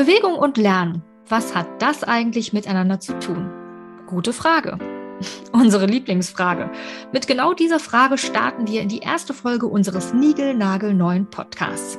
Bewegung und Lernen, was hat das eigentlich miteinander zu tun? Gute Frage. Unsere Lieblingsfrage. Mit genau dieser Frage starten wir in die erste Folge unseres Nigel-Nagel-neuen Podcasts.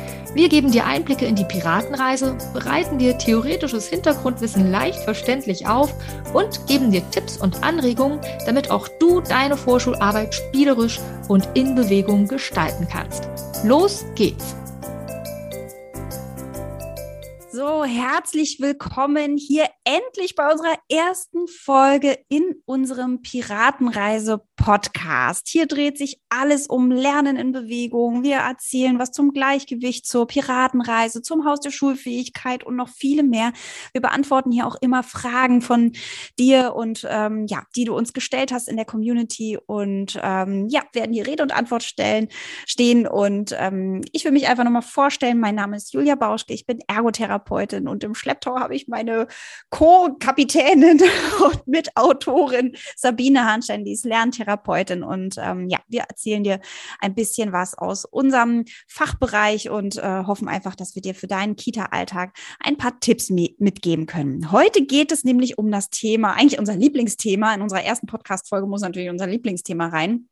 Wir geben dir Einblicke in die Piratenreise, bereiten dir theoretisches Hintergrundwissen leicht verständlich auf und geben dir Tipps und Anregungen, damit auch du deine Vorschularbeit spielerisch und in Bewegung gestalten kannst. Los geht's! So, herzlich willkommen hier endlich bei unserer ersten Folge in unserem Piratenreise-Podcast. Hier dreht sich alles um Lernen in Bewegung. Wir erzählen was zum Gleichgewicht, zur Piratenreise, zum Haus der Schulfähigkeit und noch viele mehr. Wir beantworten hier auch immer Fragen von dir und ähm, ja, die du uns gestellt hast in der Community und ähm, ja, werden hier Rede und Antwort stellen, stehen. Und ähm, ich will mich einfach nochmal vorstellen. Mein Name ist Julia Bauschke. Ich bin Ergotherapeutin Therapeutin und im Schlepptau habe ich meine Co-Kapitänin und Mitautorin Sabine Hanstein, die ist Lerntherapeutin und ähm, ja, wir erzählen dir ein bisschen was aus unserem Fachbereich und äh, hoffen einfach, dass wir dir für deinen Kita-Alltag ein paar Tipps mitgeben können. Heute geht es nämlich um das Thema, eigentlich unser Lieblingsthema. In unserer ersten Podcast-Folge muss natürlich unser Lieblingsthema rein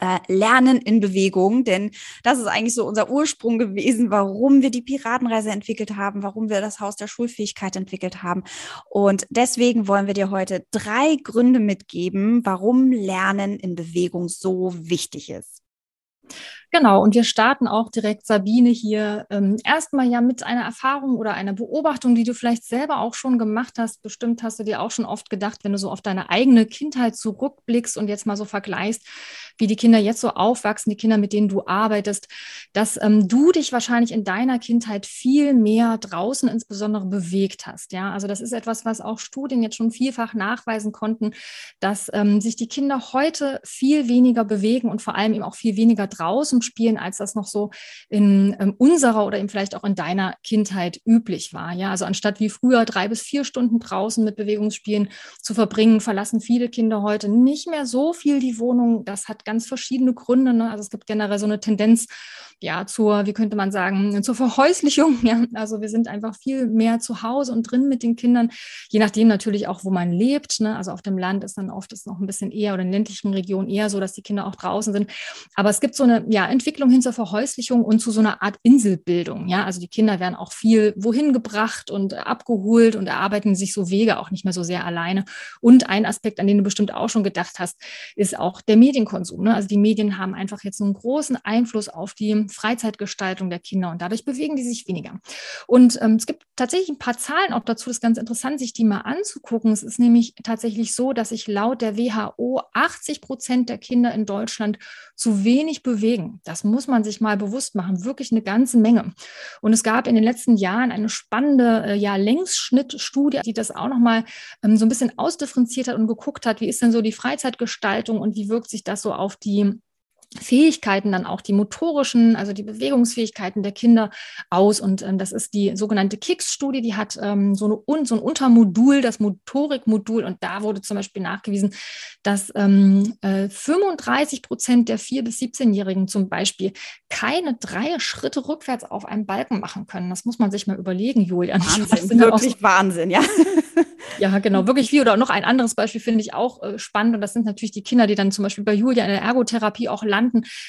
äh, Lernen in Bewegung, denn das ist eigentlich so unser Ursprung gewesen, warum wir die Piratenreise entwickelt haben, warum wir das Haus der Schulfähigkeit entwickelt haben. Und deswegen wollen wir dir heute drei Gründe mitgeben, warum Lernen in Bewegung so wichtig ist. Genau, und wir starten auch direkt, Sabine, hier ähm, erstmal ja mit einer Erfahrung oder einer Beobachtung, die du vielleicht selber auch schon gemacht hast. Bestimmt hast du dir auch schon oft gedacht, wenn du so auf deine eigene Kindheit zurückblickst und jetzt mal so vergleichst, wie die Kinder jetzt so aufwachsen, die Kinder, mit denen du arbeitest, dass ähm, du dich wahrscheinlich in deiner Kindheit viel mehr draußen insbesondere bewegt hast. Ja, also das ist etwas, was auch Studien jetzt schon vielfach nachweisen konnten, dass ähm, sich die Kinder heute viel weniger bewegen und vor allem eben auch viel weniger draußen spielen, als das noch so in ähm, unserer oder eben vielleicht auch in deiner Kindheit üblich war. Ja, also anstatt wie früher drei bis vier Stunden draußen mit Bewegungsspielen zu verbringen, verlassen viele Kinder heute nicht mehr so viel die Wohnung. Das hat ganz verschiedene Gründe. Ne? Also es gibt generell so eine Tendenz, ja, zur, wie könnte man sagen, zur Verhäuslichung. Ja? Also wir sind einfach viel mehr zu Hause und drin mit den Kindern, je nachdem natürlich auch, wo man lebt. Ne? Also auf dem Land ist dann oft ist noch ein bisschen eher oder in ländlichen Regionen eher so, dass die Kinder auch draußen sind. Aber es gibt so eine ja, Entwicklung hin zur Verhäuslichung und zu so einer Art Inselbildung. Ja, also die Kinder werden auch viel wohin gebracht und abgeholt und erarbeiten sich so Wege auch nicht mehr so sehr alleine. Und ein Aspekt, an den du bestimmt auch schon gedacht hast, ist auch der Medienkonsum. Ne? Also die Medien haben einfach jetzt einen großen Einfluss auf die Freizeitgestaltung der Kinder und dadurch bewegen die sich weniger. Und ähm, es gibt tatsächlich ein paar Zahlen auch dazu, das ist ganz interessant, sich die mal anzugucken. Es ist nämlich tatsächlich so, dass sich laut der WHO 80 Prozent der Kinder in Deutschland zu wenig bewegen. Das muss man sich mal bewusst machen, wirklich eine ganze Menge. Und es gab in den letzten Jahren eine spannende äh, ja, Längsschnittstudie, die das auch nochmal ähm, so ein bisschen ausdifferenziert hat und geguckt hat, wie ist denn so die Freizeitgestaltung und wie wirkt sich das so auf die Fähigkeiten, dann auch die motorischen, also die Bewegungsfähigkeiten der Kinder aus. Und ähm, das ist die sogenannte KICS-Studie, die hat ähm, so, eine, so ein Untermodul, das Motorikmodul. Und da wurde zum Beispiel nachgewiesen, dass ähm, äh, 35 Prozent der 4- bis 17-Jährigen zum Beispiel keine drei Schritte rückwärts auf einem Balken machen können. Das muss man sich mal überlegen, Julian. Wahnsinn, wirklich so, Wahnsinn, ja. Ja, genau, wirklich wie. Oder noch ein anderes Beispiel finde ich auch äh, spannend. Und das sind natürlich die Kinder, die dann zum Beispiel bei Julia in der Ergotherapie auch landen.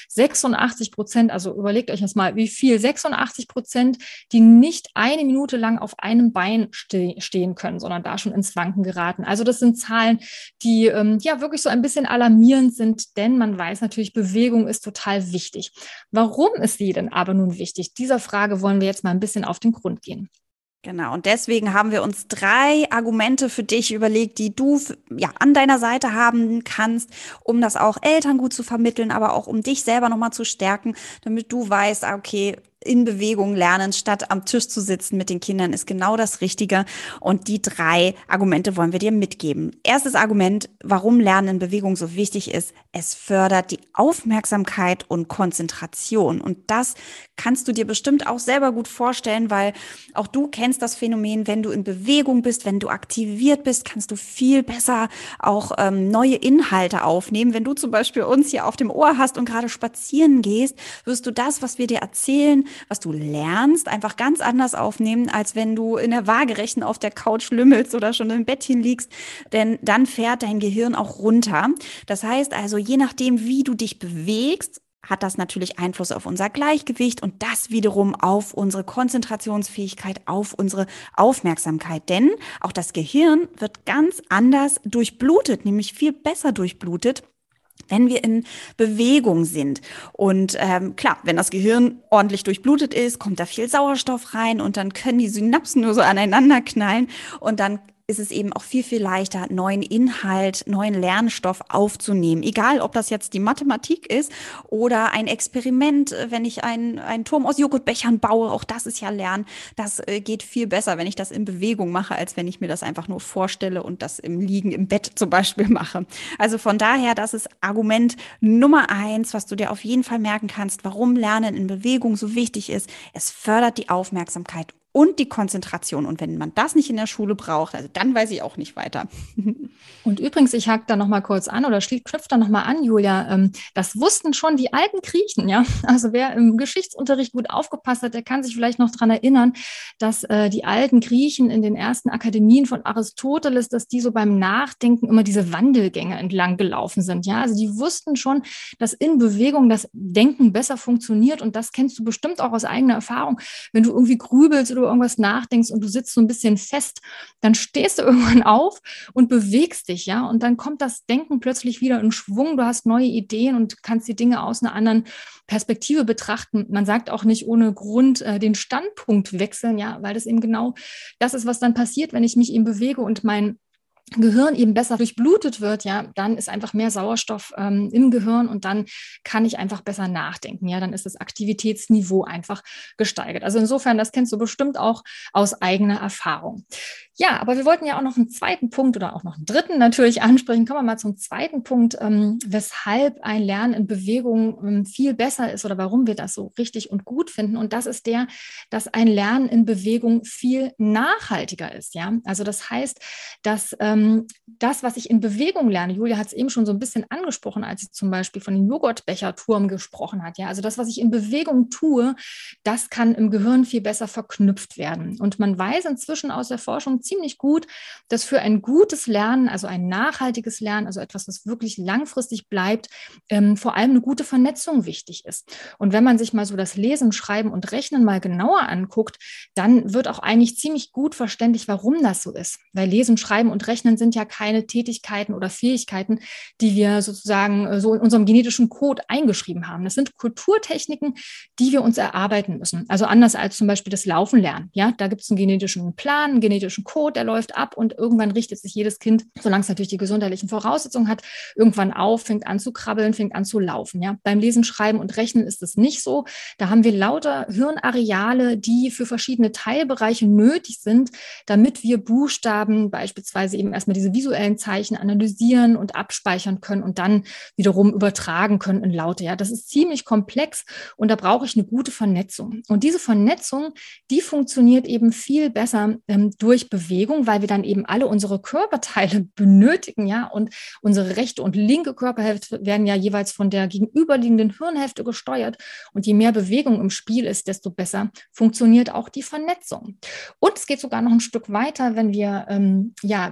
86 Prozent, also überlegt euch das mal, wie viel? 86 Prozent, die nicht eine Minute lang auf einem Bein ste stehen können, sondern da schon ins Wanken geraten. Also das sind Zahlen, die ähm, ja wirklich so ein bisschen alarmierend sind, denn man weiß natürlich, Bewegung ist total wichtig. Warum ist sie denn aber nun wichtig? Dieser Frage wollen wir jetzt mal ein bisschen auf den Grund gehen. Genau, und deswegen haben wir uns drei Argumente für dich überlegt, die du ja an deiner Seite haben kannst, um das auch Eltern gut zu vermitteln, aber auch um dich selber nochmal zu stärken, damit du weißt, ah, okay, in Bewegung lernen, statt am Tisch zu sitzen mit den Kindern, ist genau das Richtige. Und die drei Argumente wollen wir dir mitgeben. Erstes Argument, warum Lernen in Bewegung so wichtig ist. Es fördert die Aufmerksamkeit und Konzentration. Und das kannst du dir bestimmt auch selber gut vorstellen, weil auch du kennst das Phänomen, wenn du in Bewegung bist, wenn du aktiviert bist, kannst du viel besser auch ähm, neue Inhalte aufnehmen. Wenn du zum Beispiel uns hier auf dem Ohr hast und gerade spazieren gehst, wirst du das, was wir dir erzählen, was du lernst, einfach ganz anders aufnehmen, als wenn du in der Waagerechten auf der Couch lümmelst oder schon im Bettchen liegst, denn dann fährt dein Gehirn auch runter. Das heißt also, je nachdem, wie du dich bewegst, hat das natürlich Einfluss auf unser Gleichgewicht und das wiederum auf unsere Konzentrationsfähigkeit, auf unsere Aufmerksamkeit. Denn auch das Gehirn wird ganz anders durchblutet, nämlich viel besser durchblutet wenn wir in Bewegung sind. Und ähm, klar, wenn das Gehirn ordentlich durchblutet ist, kommt da viel Sauerstoff rein und dann können die Synapsen nur so aneinander knallen und dann ist es eben auch viel, viel leichter, neuen Inhalt, neuen Lernstoff aufzunehmen. Egal, ob das jetzt die Mathematik ist oder ein Experiment, äh, wenn ich einen, Turm aus Joghurtbechern baue, auch das ist ja Lernen. Das äh, geht viel besser, wenn ich das in Bewegung mache, als wenn ich mir das einfach nur vorstelle und das im Liegen im Bett zum Beispiel mache. Also von daher, das ist Argument Nummer eins, was du dir auf jeden Fall merken kannst, warum Lernen in Bewegung so wichtig ist. Es fördert die Aufmerksamkeit und die Konzentration. Und wenn man das nicht in der Schule braucht, also dann weiß ich auch nicht weiter. Und übrigens, ich hake da noch mal kurz an oder knüpft da noch mal an, Julia. Ähm, das wussten schon die alten Griechen, ja. Also wer im Geschichtsunterricht gut aufgepasst hat, der kann sich vielleicht noch daran erinnern, dass äh, die alten Griechen in den ersten Akademien von Aristoteles, dass die so beim Nachdenken immer diese Wandelgänge entlang gelaufen sind, ja. Also die wussten schon, dass in Bewegung das Denken besser funktioniert und das kennst du bestimmt auch aus eigener Erfahrung. Wenn du irgendwie grübelst oder irgendwas nachdenkst und du sitzt so ein bisschen fest, dann stehst du irgendwann auf und bewegst dich, ja, und dann kommt das Denken plötzlich wieder in Schwung. Du hast neue Ideen und kannst die Dinge aus einer anderen Perspektive betrachten. Man sagt auch nicht ohne Grund äh, den Standpunkt wechseln, ja, weil das eben genau das ist, was dann passiert, wenn ich mich eben bewege und mein Gehirn eben besser durchblutet wird, ja, dann ist einfach mehr Sauerstoff ähm, im Gehirn und dann kann ich einfach besser nachdenken. Ja, dann ist das Aktivitätsniveau einfach gesteigert. Also insofern, das kennst du bestimmt auch aus eigener Erfahrung. Ja, aber wir wollten ja auch noch einen zweiten Punkt oder auch noch einen dritten natürlich ansprechen. Kommen wir mal zum zweiten Punkt, ähm, weshalb ein Lernen in Bewegung ähm, viel besser ist oder warum wir das so richtig und gut finden. Und das ist der, dass ein Lernen in Bewegung viel nachhaltiger ist. Ja, also das heißt, dass ähm, das, was ich in Bewegung lerne, Julia hat es eben schon so ein bisschen angesprochen, als sie zum Beispiel von dem Joghurtbecherturm gesprochen hat. Ja, also das, was ich in Bewegung tue, das kann im Gehirn viel besser verknüpft werden. Und man weiß inzwischen aus der Forschung ziemlich gut, dass für ein gutes Lernen, also ein nachhaltiges Lernen, also etwas, was wirklich langfristig bleibt, ähm, vor allem eine gute Vernetzung wichtig ist. Und wenn man sich mal so das Lesen, Schreiben und Rechnen mal genauer anguckt, dann wird auch eigentlich ziemlich gut verständlich, warum das so ist. Weil Lesen, Schreiben und Rechnen sind ja keine Tätigkeiten oder Fähigkeiten, die wir sozusagen äh, so in unserem genetischen Code eingeschrieben haben. Das sind Kulturtechniken, die wir uns erarbeiten müssen. Also anders als zum Beispiel das Laufen lernen. Ja, da gibt es einen genetischen Plan, einen genetischen Code, der läuft ab und irgendwann richtet sich jedes Kind, solange es natürlich die gesundheitlichen Voraussetzungen hat, irgendwann auf, fängt an zu krabbeln, fängt an zu laufen. Ja? Beim Lesen, Schreiben und Rechnen ist es nicht so. Da haben wir lauter Hirnareale, die für verschiedene Teilbereiche nötig sind, damit wir Buchstaben, beispielsweise eben erstmal diese visuellen Zeichen analysieren und abspeichern können und dann wiederum übertragen können in Laute. Ja, das ist ziemlich komplex und da brauche ich eine gute Vernetzung. Und diese Vernetzung, die funktioniert eben viel besser ähm, durch Bewegung. Weil wir dann eben alle unsere Körperteile benötigen, ja, und unsere rechte und linke Körperhälfte werden ja jeweils von der gegenüberliegenden Hirnhälfte gesteuert. Und je mehr Bewegung im Spiel ist, desto besser funktioniert auch die Vernetzung. Und es geht sogar noch ein Stück weiter, wenn wir ähm, ja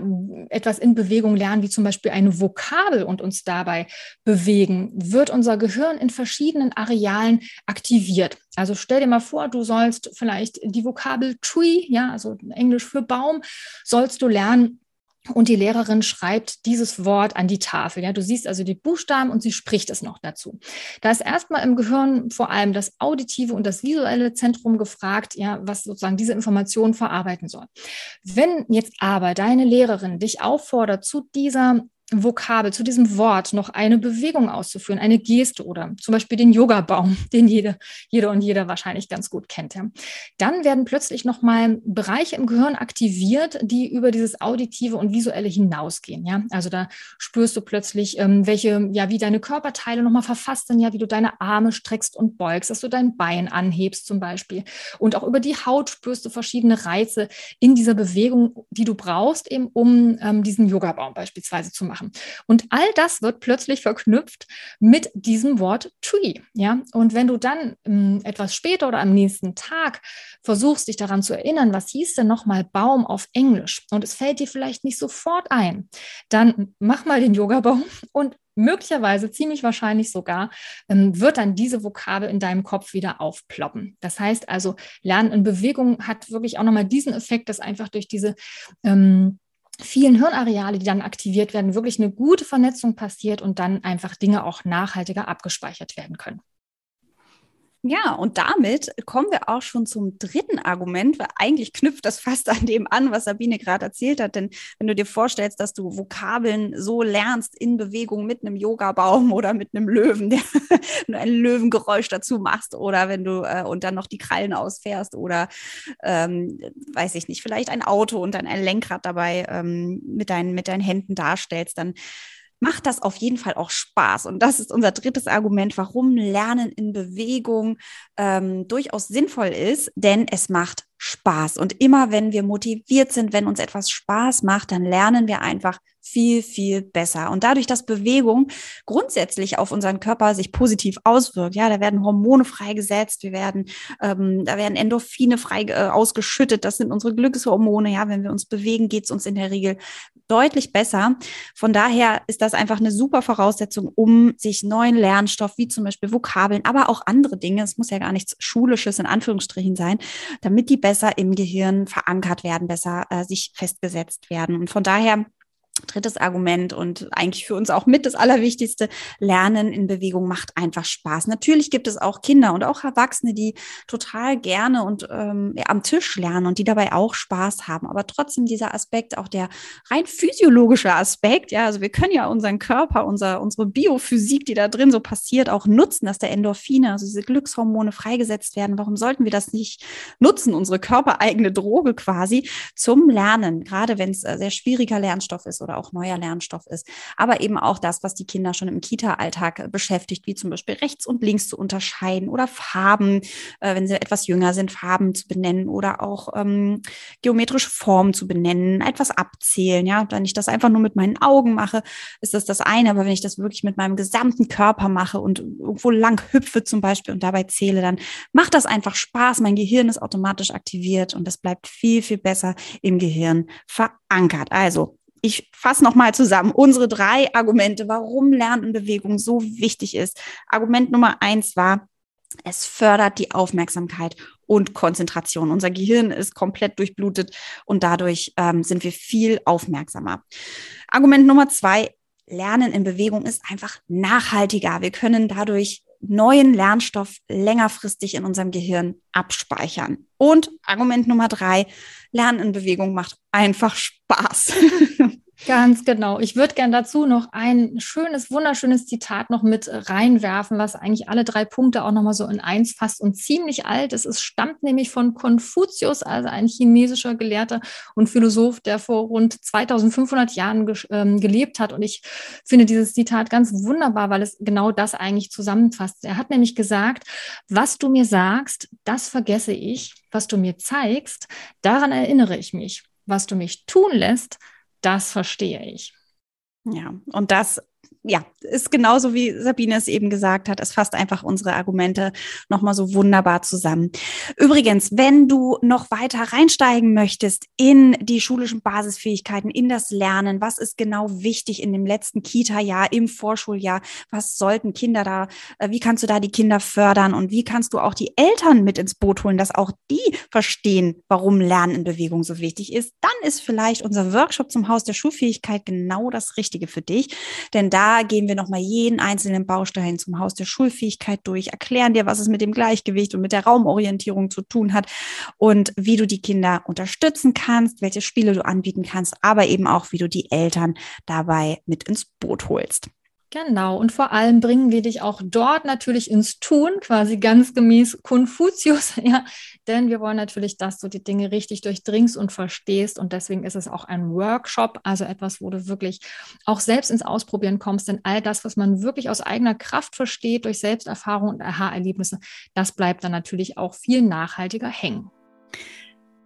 etwas in Bewegung lernen, wie zum Beispiel eine Vokabel und uns dabei bewegen, wird unser Gehirn in verschiedenen Arealen aktiviert. Also stell dir mal vor, du sollst vielleicht die Vokabel tree, ja, also Englisch für Baum, sollst du lernen. Und die Lehrerin schreibt dieses Wort an die Tafel. Ja, du siehst also die Buchstaben und sie spricht es noch dazu. Da ist erstmal im Gehirn vor allem das auditive und das visuelle Zentrum gefragt, ja, was sozusagen diese Information verarbeiten soll. Wenn jetzt aber deine Lehrerin dich auffordert, zu dieser Vokabel, zu diesem Wort noch eine Bewegung auszuführen, eine Geste oder zum Beispiel den Yoga-Baum, den jede, jede und jeder wahrscheinlich ganz gut kennt. Ja. Dann werden plötzlich nochmal Bereiche im Gehirn aktiviert, die über dieses Auditive und Visuelle hinausgehen. Ja. Also da spürst du plötzlich, ähm, welche, ja, wie deine Körperteile nochmal verfasst sind, ja, wie du deine Arme streckst und beugst, dass du dein Bein anhebst zum Beispiel. Und auch über die Haut spürst du verschiedene Reize in dieser Bewegung, die du brauchst, eben um ähm, diesen Yoga-Baum beispielsweise zu machen. Und all das wird plötzlich verknüpft mit diesem Wort Tree. Ja? Und wenn du dann ähm, etwas später oder am nächsten Tag versuchst, dich daran zu erinnern, was hieß denn nochmal Baum auf Englisch und es fällt dir vielleicht nicht sofort ein, dann mach mal den Yoga-Baum und möglicherweise, ziemlich wahrscheinlich sogar, ähm, wird dann diese Vokabel in deinem Kopf wieder aufploppen. Das heißt also, Lernen in Bewegung hat wirklich auch nochmal diesen Effekt, dass einfach durch diese ähm, vielen Hirnareale, die dann aktiviert werden, wirklich eine gute Vernetzung passiert und dann einfach Dinge auch nachhaltiger abgespeichert werden können. Ja, und damit kommen wir auch schon zum dritten Argument, weil eigentlich knüpft das fast an dem an, was Sabine gerade erzählt hat. Denn wenn du dir vorstellst, dass du Vokabeln so lernst in Bewegung mit einem Yogabaum oder mit einem Löwen, der du ein Löwengeräusch dazu machst oder wenn du äh, und dann noch die Krallen ausfährst oder ähm, weiß ich nicht, vielleicht ein Auto und dann ein Lenkrad dabei ähm, mit, deinen, mit deinen Händen darstellst, dann macht das auf jeden Fall auch Spaß. Und das ist unser drittes Argument, warum Lernen in Bewegung ähm, durchaus sinnvoll ist, denn es macht Spaß. Und immer wenn wir motiviert sind, wenn uns etwas Spaß macht, dann lernen wir einfach viel, viel besser. Und dadurch, dass Bewegung grundsätzlich auf unseren Körper sich positiv auswirkt, ja, da werden Hormone freigesetzt, wir werden, ähm, da werden Endorphine frei äh, ausgeschüttet, das sind unsere Glückshormone, ja, wenn wir uns bewegen, geht es uns in der Regel deutlich besser. Von daher ist das einfach eine super Voraussetzung, um sich neuen Lernstoff, wie zum Beispiel Vokabeln, aber auch andere Dinge, es muss ja gar nichts Schulisches in Anführungsstrichen sein, damit die besser im Gehirn verankert werden, besser äh, sich festgesetzt werden. Und von daher Drittes Argument und eigentlich für uns auch mit das Allerwichtigste, Lernen in Bewegung macht einfach Spaß. Natürlich gibt es auch Kinder und auch Erwachsene, die total gerne und ähm, am Tisch lernen und die dabei auch Spaß haben. Aber trotzdem dieser Aspekt, auch der rein physiologische Aspekt, ja, also wir können ja unseren Körper, unser, unsere Biophysik, die da drin so passiert, auch nutzen, dass der Endorphine, also diese Glückshormone freigesetzt werden. Warum sollten wir das nicht nutzen, unsere körpereigene Droge quasi zum Lernen, gerade wenn es äh, sehr schwieriger Lernstoff ist oder auch neuer Lernstoff ist, aber eben auch das, was die Kinder schon im Kita-Alltag beschäftigt, wie zum Beispiel rechts und links zu unterscheiden oder Farben, äh, wenn sie etwas jünger sind, Farben zu benennen oder auch ähm, geometrische Formen zu benennen, etwas abzählen. Ja, wenn ich das einfach nur mit meinen Augen mache, ist das das eine, aber wenn ich das wirklich mit meinem gesamten Körper mache und irgendwo lang hüpfe zum Beispiel und dabei zähle, dann macht das einfach Spaß. Mein Gehirn ist automatisch aktiviert und das bleibt viel, viel besser im Gehirn verankert. Also ich fasse nochmal zusammen unsere drei Argumente, warum Lernen in Bewegung so wichtig ist. Argument Nummer eins war, es fördert die Aufmerksamkeit und Konzentration. Unser Gehirn ist komplett durchblutet und dadurch ähm, sind wir viel aufmerksamer. Argument Nummer zwei, Lernen in Bewegung ist einfach nachhaltiger. Wir können dadurch neuen Lernstoff längerfristig in unserem Gehirn abspeichern. Und Argument Nummer drei, Lernen in Bewegung macht einfach Spaß. Ganz genau. Ich würde gern dazu noch ein schönes, wunderschönes Zitat noch mit reinwerfen, was eigentlich alle drei Punkte auch nochmal so in eins fasst und ziemlich alt ist. Es stammt nämlich von Konfuzius, also ein chinesischer Gelehrter und Philosoph, der vor rund 2500 Jahren ge ähm, gelebt hat. Und ich finde dieses Zitat ganz wunderbar, weil es genau das eigentlich zusammenfasst. Er hat nämlich gesagt, was du mir sagst, das vergesse ich. Was du mir zeigst, daran erinnere ich mich. Was du mich tun lässt, das verstehe ich. Ja, und das ja, ist genauso wie Sabine es eben gesagt hat. Es fasst einfach unsere Argumente nochmal so wunderbar zusammen. Übrigens, wenn du noch weiter reinsteigen möchtest in die schulischen Basisfähigkeiten, in das Lernen, was ist genau wichtig in dem letzten Kita-Jahr, im Vorschuljahr, was sollten Kinder da, äh, wie kannst du da die Kinder fördern und wie kannst du auch die Eltern mit ins Boot holen, dass auch die verstehen, warum Lernen in Bewegung so wichtig ist, dann ist vielleicht unser Workshop zum Haus der Schulfähigkeit genau das Richtige für dich. Denn da gehen wir nochmal jeden einzelnen Baustein zum Haus der Schulfähigkeit durch, erklären dir, was es mit dem Gleichgewicht und mit der Raumorientierung zu tun hat und wie du die Kinder unterstützen kannst, welche Spiele du anbieten kannst, aber eben auch, wie du die Eltern dabei mit ins Boot holst. Genau, und vor allem bringen wir dich auch dort natürlich ins Tun, quasi ganz gemäß Konfuzius, ja, denn wir wollen natürlich, dass du die Dinge richtig durchdringst und verstehst und deswegen ist es auch ein Workshop, also etwas, wo du wirklich auch selbst ins Ausprobieren kommst, denn all das, was man wirklich aus eigener Kraft versteht, durch Selbsterfahrung und Aha-Erlebnisse, das bleibt dann natürlich auch viel nachhaltiger hängen.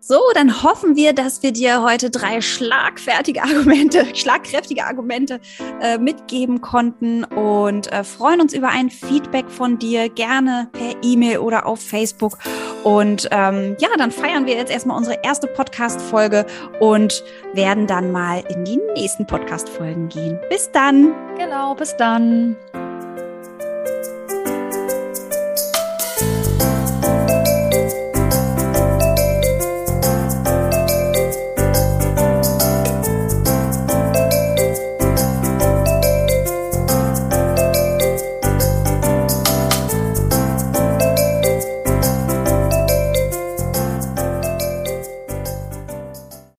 So, dann hoffen wir, dass wir dir heute drei schlagfertige Argumente, schlagkräftige Argumente äh, mitgeben konnten und äh, freuen uns über ein Feedback von dir, gerne per E-Mail oder auf Facebook. Und ähm, ja, dann feiern wir jetzt erstmal unsere erste Podcast-Folge und werden dann mal in die nächsten Podcast-Folgen gehen. Bis dann. Genau, bis dann.